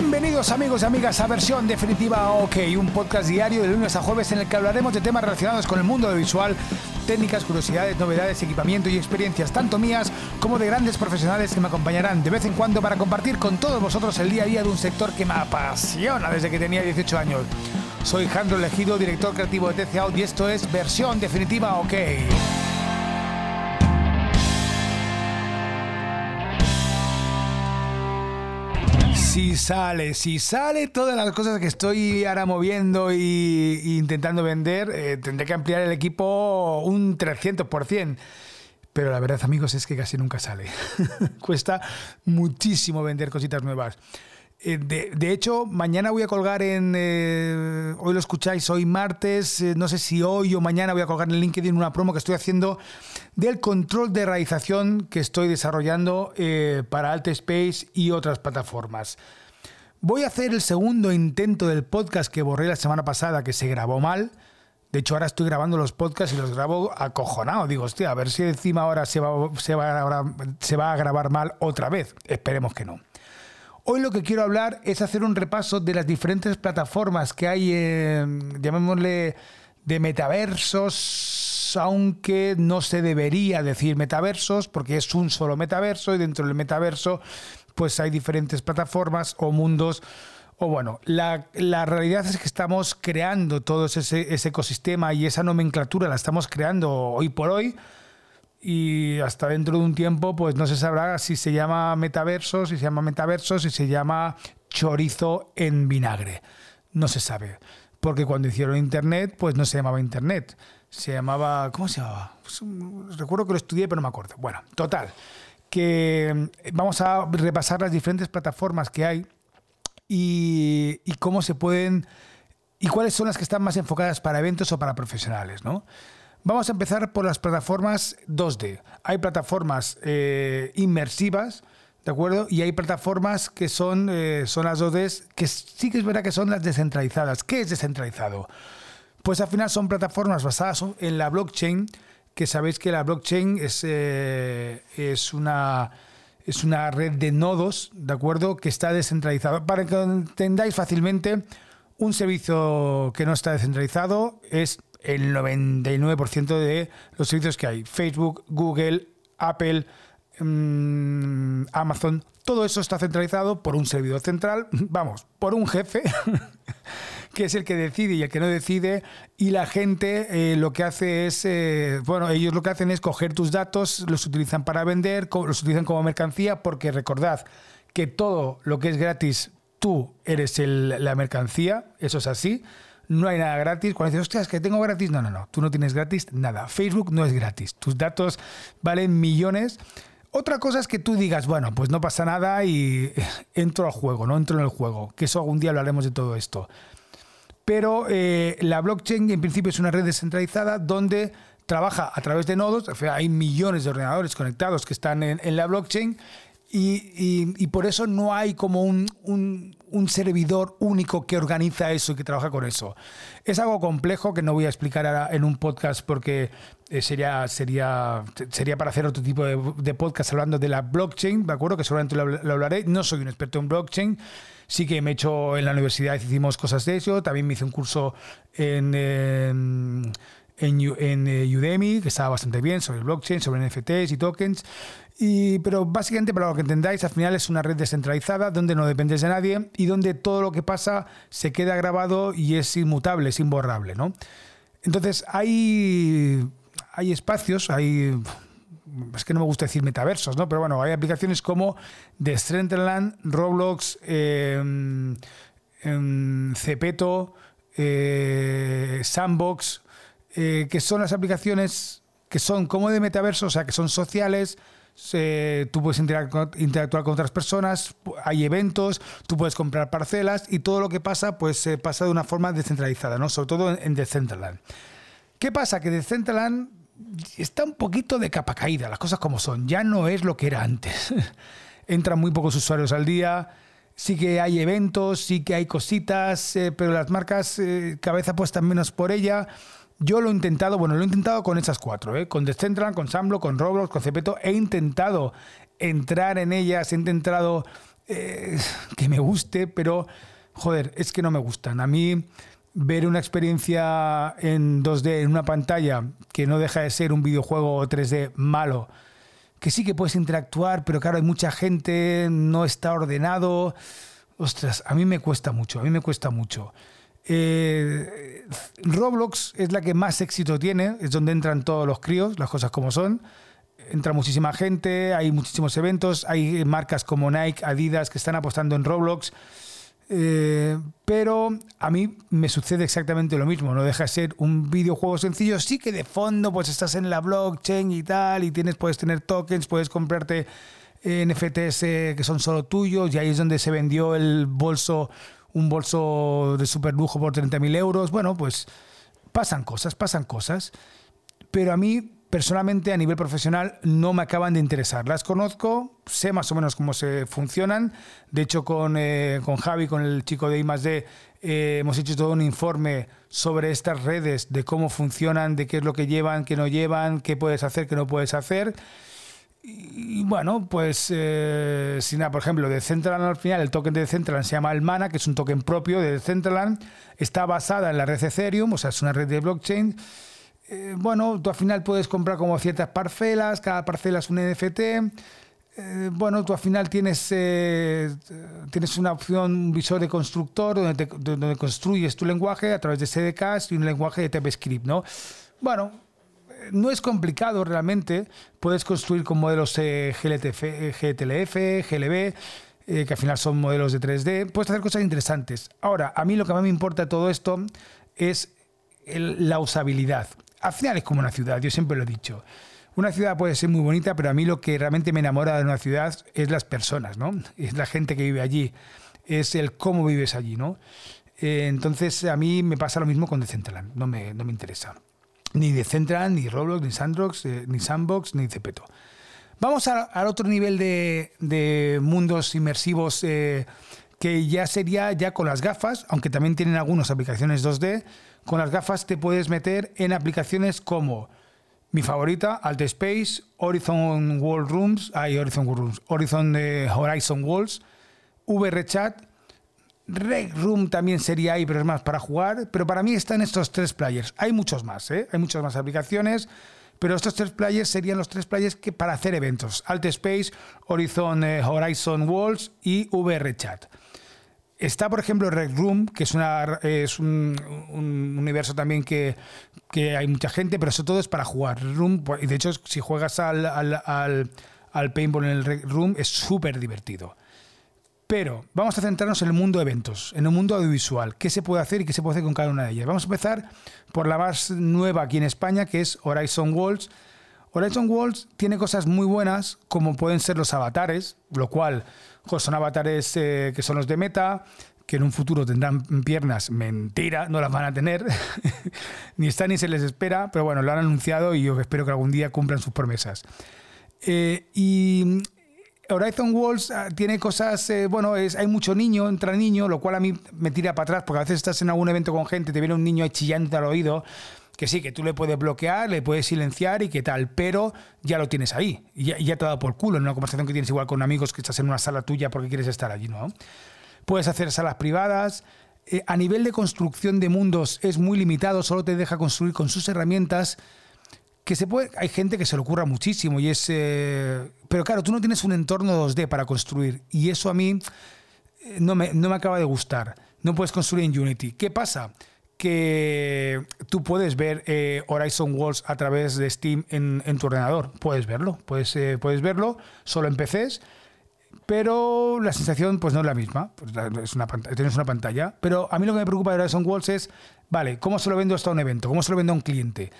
Bienvenidos amigos y amigas a versión definitiva OK, un podcast diario de lunes a jueves en el que hablaremos de temas relacionados con el mundo visual, técnicas, curiosidades, novedades, equipamiento y experiencias tanto mías como de grandes profesionales que me acompañarán de vez en cuando para compartir con todos vosotros el día a día de un sector que me apasiona desde que tenía 18 años. Soy Jandro Elegido, director creativo de TC y esto es versión definitiva OK. Si sale, si sale todas las cosas que estoy ahora moviendo y, intentando vender, eh, tendré que ampliar el equipo un 300%. Pero la verdad, amigos, es que casi nunca sale. Cuesta muchísimo vender cositas nuevas. Eh, de, hecho, mañana voy a colgar en. Eh, hoy lo escucháis, hoy martes. no sé si hoy o mañana voy a colgar en LinkedIn una promo que estoy haciendo del control de realización que estoy desarrollando eh, para Space y otras plataformas. Voy a hacer el segundo intento del podcast que borré la semana pasada, que se grabó mal. De hecho, ahora estoy grabando los podcasts y los grabo acojonado. Digo, hostia, a ver si encima ahora se va, se va a grabar mal otra vez. Esperemos que no. Hoy lo que quiero hablar es hacer un repaso de las diferentes plataformas que hay, llamémosle, de metaversos, aunque no se debería decir metaversos, porque es un solo metaverso y dentro del metaverso pues hay diferentes plataformas o mundos. O bueno, la, realidad es que estamos creando todo ese, ecosistema y esa nomenclatura la estamos creando hoy por hoy y hasta dentro de un tiempo pues no se sabrá si se llama metaverso, si se llama metaverso, si se llama chorizo en vinagre. No se sabe, porque cuando hicieron Internet pues no se llamaba Internet, se llamaba, ¿cómo se llamaba? Pues, recuerdo que lo estudié, pero no me acuerdo. Bueno, total, que eh, vamos a repasar las diferentes plataformas que hay y, cómo se pueden y cuáles son las que están más enfocadas para eventos o para profesionales, ¿no? Vamos a empezar por las plataformas 2D. Hay plataformas eh, inmersivas, ¿de acuerdo? Y hay plataformas que son, eh, son las 2D, que sí que es verdad que son las descentralizadas. ¿Qué es descentralizado? Pues al final son plataformas basadas en la blockchain, que sabéis que la blockchain es, eh, es, una, es una red de nodos, ¿de acuerdo? Que está descentralizada. Para que entendáis fácilmente, un servicio que no está descentralizado es el 99% de los servicios que hay. Facebook, Google, Apple, mm, Amazon, todo eso está centralizado por un servidor central, vamos, por un jefe que es el que decide y el que no decide, y la gente eh, lo que hace es, eh, bueno, ellos lo que hacen es coger tus datos, los utilizan para vender, los utilizan como mercancía, porque recordad que todo lo que es gratis, tú eres la mercancía, eso es así. No hay nada gratis. Cuando dices, hostias, que tengo gratis, no, no, no, tú no tienes gratis nada. Facebook no es gratis. Tus datos valen millones. Otra cosa es que tú digas, bueno, pues no pasa nada y entro al juego, no entro en el juego, que eso algún día hablaremos de todo esto pero eh, la blockchain en principio es una red descentralizada donde trabaja a través de nodos, hay millones de ordenadores conectados que están en, la blockchain y, por eso no hay como un, servidor único que organiza eso y que trabaja con eso. Es algo complejo que no voy a explicar ahora en un podcast porque eh, sería, sería, sería para hacer otro tipo de, podcast hablando de la blockchain, ¿de acuerdo? Que seguramente lo hablaré. No soy un experto en blockchain sí que me he hecho en la universidad, hicimos cosas de eso, también me hice un curso en, en, eh, Udemy, que estaba bastante bien, sobre blockchain, sobre NFTs y tokens. Y, pero básicamente, para lo que entendáis, al final es una red descentralizada donde no dependes de nadie y donde todo lo que pasa se queda grabado y es inmutable, es imborrable. ¿no? Entonces, hay, hay espacios, hay es que no me gusta decir metaversos, ¿no? Pero bueno, hay aplicaciones como Decentraland, Roblox, Cepeto, eh, Sandbox, eh, que son las aplicaciones que son como de metaverso, o sea, que son sociales, tú puedes interactuar con otras personas, hay eventos, tú puedes comprar parcelas y todo lo que pasa, pues se pasa de una forma descentralizada, ¿no? Sobre todo en, en Decentraland. ¿Qué pasa? Que Decentraland está un poquito de capa caída, las cosas como son. Ya no es lo que era antes. Entran muy pocos usuarios al día. Sí que hay eventos, sí que hay cositas, eh, pero las marcas eh, cabeza puestas menos por ella. Yo lo he intentado, bueno, lo he intentado con esas cuatro, ¿eh? con Decentraland, con Samblo, con Roblox, con Cepeto. He intentado entrar en ellas, he intentado eh, que me guste, pero joder, es que no me gustan. A mí ver una experiencia en 2D en una pantalla que no deja de ser un videojuego 3D malo, que sí que puedes interactuar, pero claro, hay mucha gente, no está ordenado. Ostras, a mí me cuesta mucho, a mí me cuesta mucho. Eh, Roblox es la que más éxito tiene, es donde entran todos los críos, las cosas como son. Entra muchísima gente, hay muchísimos eventos, hay marcas como Nike, Adidas que están apostando en Roblox. Eh, pero a mí me sucede exactamente lo mismo. No deja de ser un videojuego sencillo. Sí que de fondo pues estás en la blockchain y tal, y tienes, puedes tener tokens, puedes comprarte NFTs eh, que son solo tuyos, y ahí es donde se vendió el bolso, un bolso de super lujo por 30.000 euros. Bueno, pues pasan cosas, pasan cosas. Pero a mí personalmente a nivel profesional no me acaban de interesar. Las conozco, sé más o menos cómo se funcionan. De hecho, con, eh, con Javi, con el chico de I+.D., eh, hemos hecho todo un informe sobre estas redes, de cómo funcionan, de qué es lo que llevan, qué no llevan, qué puedes hacer, qué no puedes hacer. Y bueno, pues eh, si nada, por ejemplo, de Decentraland al final, el token de Decentraland se llama Almana, que es un token propio de Decentraland, está basada en la red Ethereum, o sea, es una red de blockchain eh, bueno, tú al final puedes comprar como ciertas parcelas, cada parcela es un NFT. Eh, bueno, tú al final tienes, eh, tienes una opción, un visor de constructor donde, donde construyes tu lenguaje a través de SDKs y un lenguaje de TypeScript, ¿no? Bueno, no es complicado realmente. Puedes construir con modelos GLTF, GTLF, GLB, que al final son modelos de 3D. Puedes hacer cosas interesantes. Ahora, a mí lo que más me importa de todo esto es la usabilidad al final es como una ciudad, yo siempre lo he dicho. Una ciudad puede ser muy bonita, pero a mí lo que realmente me enamora de una ciudad es las personas, ¿no? Es la gente que vive allí, es el cómo vives allí, ¿no? Eh, entonces a mí me pasa lo mismo con Decentraland, no me, no me interesa. Ni Decentraland, ni Roblox, ni Sandbox, eh, ni Sandbox, ni Cepeto. Vamos al otro nivel de, mundos inmersivos eh, que ya sería ya con las gafas, aunque también tienen algunas aplicaciones 2D, con las gafas te puedes meter en aplicaciones como mi favorita, Alt Space, Horizon World Rooms, hay Horizon World Rooms, Horizon de Horizon Walls, VRChat, Reg Room también sería ahí, pero es más para jugar. Pero para mí están estos tres players. Hay muchos más, ¿eh? hay muchas más aplicaciones. Pero estos tres players serían los tres players que para hacer eventos. Alt Space, Horizon, eh, Horizon Walls y VRChat. Está, por ejemplo, Red Room, que es, es un, universo también que, hay mucha gente, pero eso todo es para jugar. Room, y de hecho, si juegas al, al, paintball en el Red Room, es súper divertido. Pero vamos a centrarnos en el mundo de eventos, en el mundo audiovisual. ¿Qué se puede hacer y qué se puede hacer con cada una de ellas? Vamos a empezar por la más nueva aquí en España, que es Horizon Worlds. Horizon Worlds tiene cosas muy buenas, como pueden ser los avatares, lo cual son avatares eh, que son los de Meta, que en un futuro tendrán piernas. Mentira, no las van a tener. ni está ni se les espera, pero bueno, lo han anunciado y yo espero que algún día cumplan sus promesas. Eh, y Horizon Worlds ah, tiene cosas, eh, bueno, es, hay mucho niño, entra niño, lo cual a mí me tira para atrás, porque a veces estás en algún evento con gente, te viene un niño chillando al oído, que sí, que tú le puedes bloquear, le puedes silenciar y qué tal, pero ya lo tienes ahí. Y ya, te ha dado por culo en una conversación que tienes igual con amigos que estás en una sala tuya porque quieres estar allí, ¿no? Puedes hacer salas privadas. Eh, a nivel de construcción de mundos es muy limitado, solo te deja construir con sus herramientas. Que se puede, hay gente que se le ocurra muchísimo y es. Eh, pero claro, tú no tienes un entorno 2D para construir y eso a mí eh, no me, no me acaba de gustar. No puedes construir en Unity. ¿Qué pasa? que tú puedes ver eh, Horizon Worlds a través de Steam en, tu ordenador. Puedes verlo, puedes, eh, puedes verlo solo en PCs, pero la sensación pues no es la misma. Pues, es una, tienes una pantalla. Pero a mí lo que me preocupa de Horizon Worlds es, vale, ¿cómo se lo vendo hasta un evento? ¿Cómo se lo vendo a un cliente?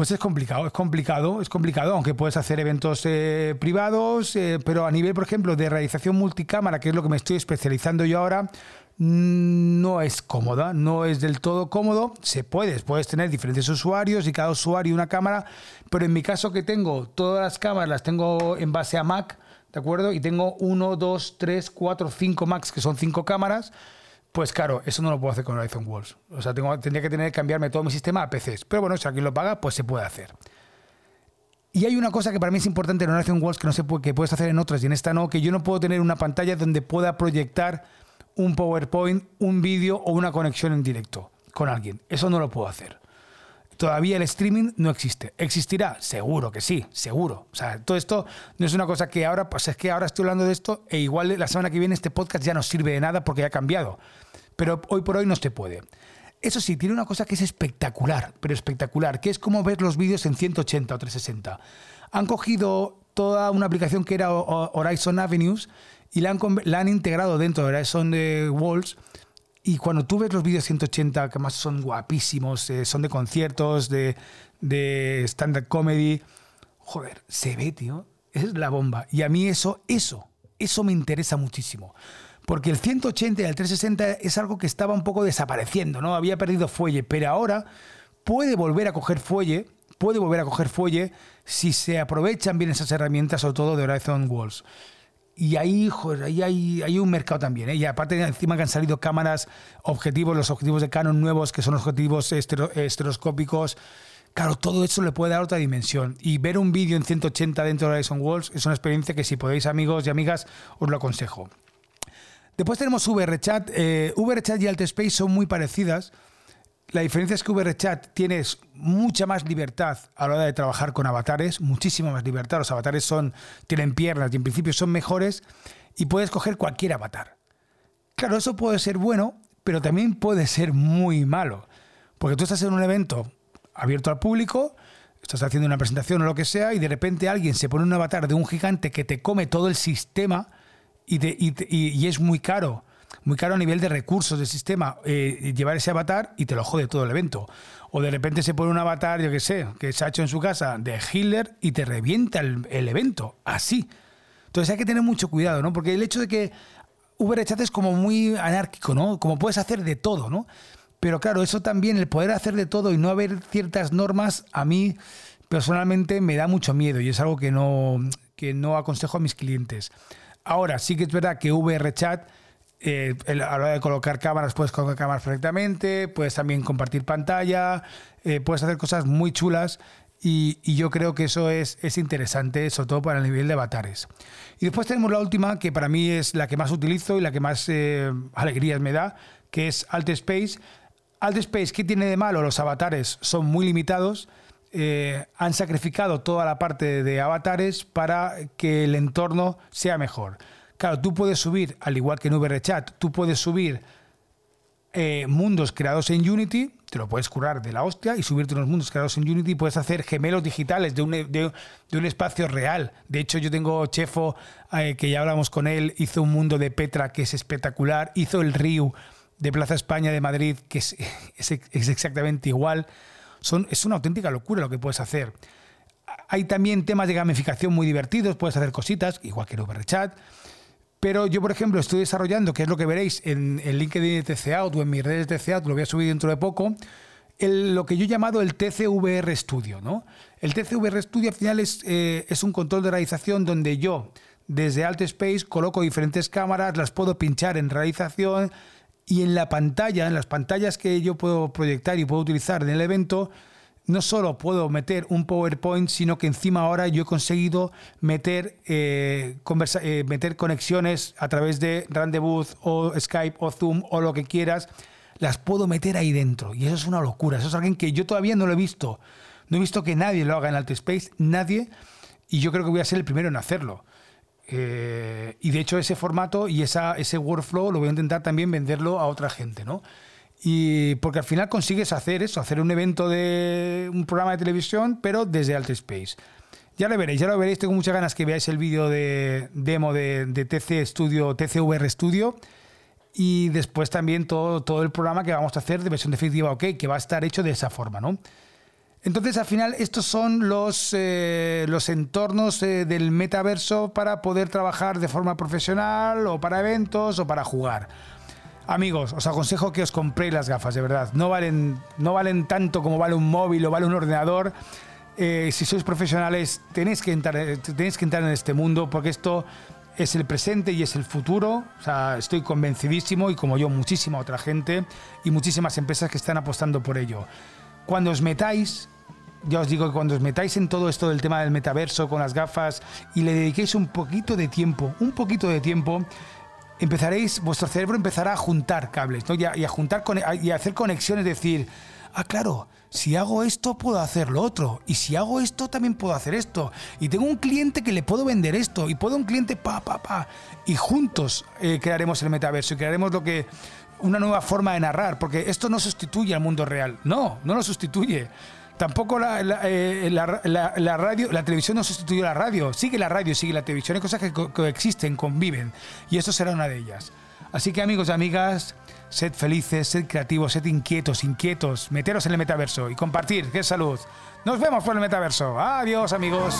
Pues es complicado, es complicado, es complicado, aunque puedes hacer eventos eh, privados, pero a nivel, por ejemplo, de realización multicámara, que es lo que me estoy especializando yo ahora, no es cómoda, no es del todo cómodo. Se puede, puedes tener diferentes usuarios y cada usuario una cámara, pero en mi caso que tengo todas las cámaras las tengo en base a Mac, ¿de acuerdo? Y tengo uno, dos, tres, cuatro, cinco Macs, que son cinco cámaras. Pues claro, eso no lo puedo hacer con Horizon Walls. O sea, tendría que tener que cambiarme todo mi sistema a PCs. Pero bueno, si alguien lo paga, pues se puede hacer. Y hay una cosa que para mí es importante en Horizon Worlds que no puede, que puedes hacer en otras y en esta no, que yo no puedo tener una pantalla donde pueda proyectar un PowerPoint, un vídeo o una conexión en directo con alguien. Eso no lo puedo hacer. Todavía el streaming no existe. ¿Existirá? Seguro que sí, seguro. O sea, todo esto no es una cosa que ahora, pues es que ahora estoy hablando de esto e igual la semana que viene este podcast ya no sirve de nada porque ya ha cambiado. Pero hoy por hoy no se puede. Eso sí, tiene una cosa que es espectacular, pero espectacular, que es como ver los vídeos en 180 o 360. Han cogido toda una aplicación que era Horizon Avenues y la han, la han integrado dentro de Horizon Walls. Y cuando tú ves los vídeos 180, que más son guapísimos, eh, son de conciertos, de, de stand-up comedy, joder, se ve, tío. Es la bomba. Y a mí eso, eso, eso me interesa muchísimo porque el 180 y el 360 es algo que estaba un poco desapareciendo, ¿no? Había perdido fuelle, pero ahora puede volver a coger fuelle, puede volver a coger fuelle si se aprovechan bien esas herramientas, sobre todo de Horizon Walls. Y ahí, joder, ahí hay, hay, un mercado también. ¿eh? Y aparte, encima que han salido cámaras, objetivos, los objetivos de Canon nuevos, que son objetivos estereoscópicos. Claro, todo eso le puede dar otra dimensión. Y ver un vídeo en 180 dentro de Horizon Walls es una experiencia que, si podéis, amigos y amigas, os lo aconsejo. Después tenemos VRChat. Eh, VRChat y AltSpace son muy parecidas. La diferencia es que VRChat tienes mucha más libertad a la hora de trabajar con avatares, muchísima más libertad. Los avatares son, tienen piernas y en principio son mejores y puedes coger cualquier avatar. Claro, eso puede ser bueno, pero también puede ser muy malo. Porque tú estás en un evento abierto al público, estás haciendo una presentación o lo que sea, y de repente alguien se pone un avatar de un gigante que te come todo el sistema y, es muy caro, muy caro a nivel de recursos del sistema eh, llevar ese avatar y te lo jode todo el evento. O de repente se pone un avatar, yo que sé, que se ha hecho en su casa de Hitler y te revienta el, evento, así. Entonces hay que tener mucho cuidado, ¿no? Porque el hecho de que VRChat es como muy anárquico, ¿no? Como puedes hacer de todo, ¿no? Pero claro, eso también, el poder hacer de todo y no haber ciertas normas, a mí personalmente me da mucho miedo y es algo que no, que no aconsejo a mis clientes. Ahora, sí que es verdad que VRChat, eh, a la hora de colocar cámaras, puedes colocar cámaras perfectamente, puedes también compartir pantalla, eh, puedes hacer cosas muy chulas y, yo creo que eso es, es, interesante, sobre todo para el nivel de avatares. Y después tenemos la última, que para mí es la que más utilizo y la que más eh, alegrías me da, que es AltSpace. AltSpace, ¿qué tiene de malo? Los avatares son muy limitados eh, han sacrificado toda la parte de avatares para que el entorno sea mejor. Claro, tú puedes subir, al igual que en VRChat, tú puedes subir eh, mundos creados en Unity, te lo puedes curar de la hostia y subirte unos mundos creados en Unity, puedes hacer gemelos digitales de un, de, un espacio real. De hecho, yo tengo Chefo, eh, que ya hablamos con él, hizo un mundo de Petra que es espectacular, hizo el Río de Plaza España de Madrid, que es, es exactamente igual es una auténtica locura lo que puedes hacer. Hay también temas de gamificación muy divertidos, puedes hacer cositas, igual que en VRChat. Pero yo, por ejemplo, estoy desarrollando, que es lo que veréis en el LinkedIn de TC Out o en mis redes de TC Out, lo voy a subir dentro de poco, lo que yo he llamado el TCVR Studio. ¿no? El TCVR Studio al final es, eh, es un control de realización donde yo, desde Alt Space, coloco diferentes cámaras, las puedo pinchar en realización, y en la pantalla, en las pantallas que yo puedo proyectar y puedo utilizar en el evento, no solo puedo meter un PowerPoint, sino que encima ahora yo he conseguido meter, eh, eh, meter conexiones a través de Rendezvous o Skype o Zoom o lo que quieras, las puedo meter ahí dentro. Y eso es una locura. Eso es alguien que yo todavía no lo he visto. No he visto que nadie lo haga en Space, nadie. Y yo creo que voy a ser el primero en hacerlo. Eh, y de hecho ese formato y ese workflow lo voy a intentar también venderlo a otra gente, ¿no? Y porque al final consigues hacer eso, hacer un evento de un programa de televisión, pero desde Space Ya lo veréis, ya lo veréis. Tengo muchas ganas que veáis el vídeo de demo de, de, TC Studio, TCVR Studio. Y después también todo, todo el programa que vamos a hacer de versión definitiva, ok, que va a estar hecho de esa forma, ¿no? Entonces, al final, estos son los, eh, los entornos eh, del metaverso para poder trabajar de forma profesional o para eventos o para jugar. Amigos, os aconsejo que os compréis las gafas, de verdad. No valen, no valen tanto como vale un móvil o vale un ordenador. Eh, si sois profesionales, tenéis que, entrar, tenéis que entrar en este mundo porque esto es el presente y es el futuro. Estoy convencidísimo y como yo, muchísima otra gente y muchísimas empresas que están apostando por ello. Cuando os metáis, ya os digo que cuando os metáis en todo esto del tema del metaverso con las gafas y le dediquéis un poquito de tiempo, un poquito de tiempo, empezaréis, vuestro cerebro empezará a juntar cables, ¿no? y, a, juntar y a hacer conexiones, decir, ah, claro, si hago esto puedo hacer lo otro, y si hago esto también puedo hacer esto, y tengo un cliente que le puedo vender esto, y puedo un cliente pa, pa, pa, y juntos eh, crearemos el metaverso y crearemos lo que una nueva forma de narrar, porque esto no sustituye al mundo real, no, no lo sustituye. Tampoco la, eh, radio, la televisión no sustituye a la radio, sigue la radio, sigue la televisión, hay cosas que coexisten, conviven, y esto será una de ellas. Así que amigos y amigas, sed felices, sed creativos, sed inquietos, inquietos, meteros en el metaverso y compartir, es salud. Nos vemos por el metaverso. Adiós amigos.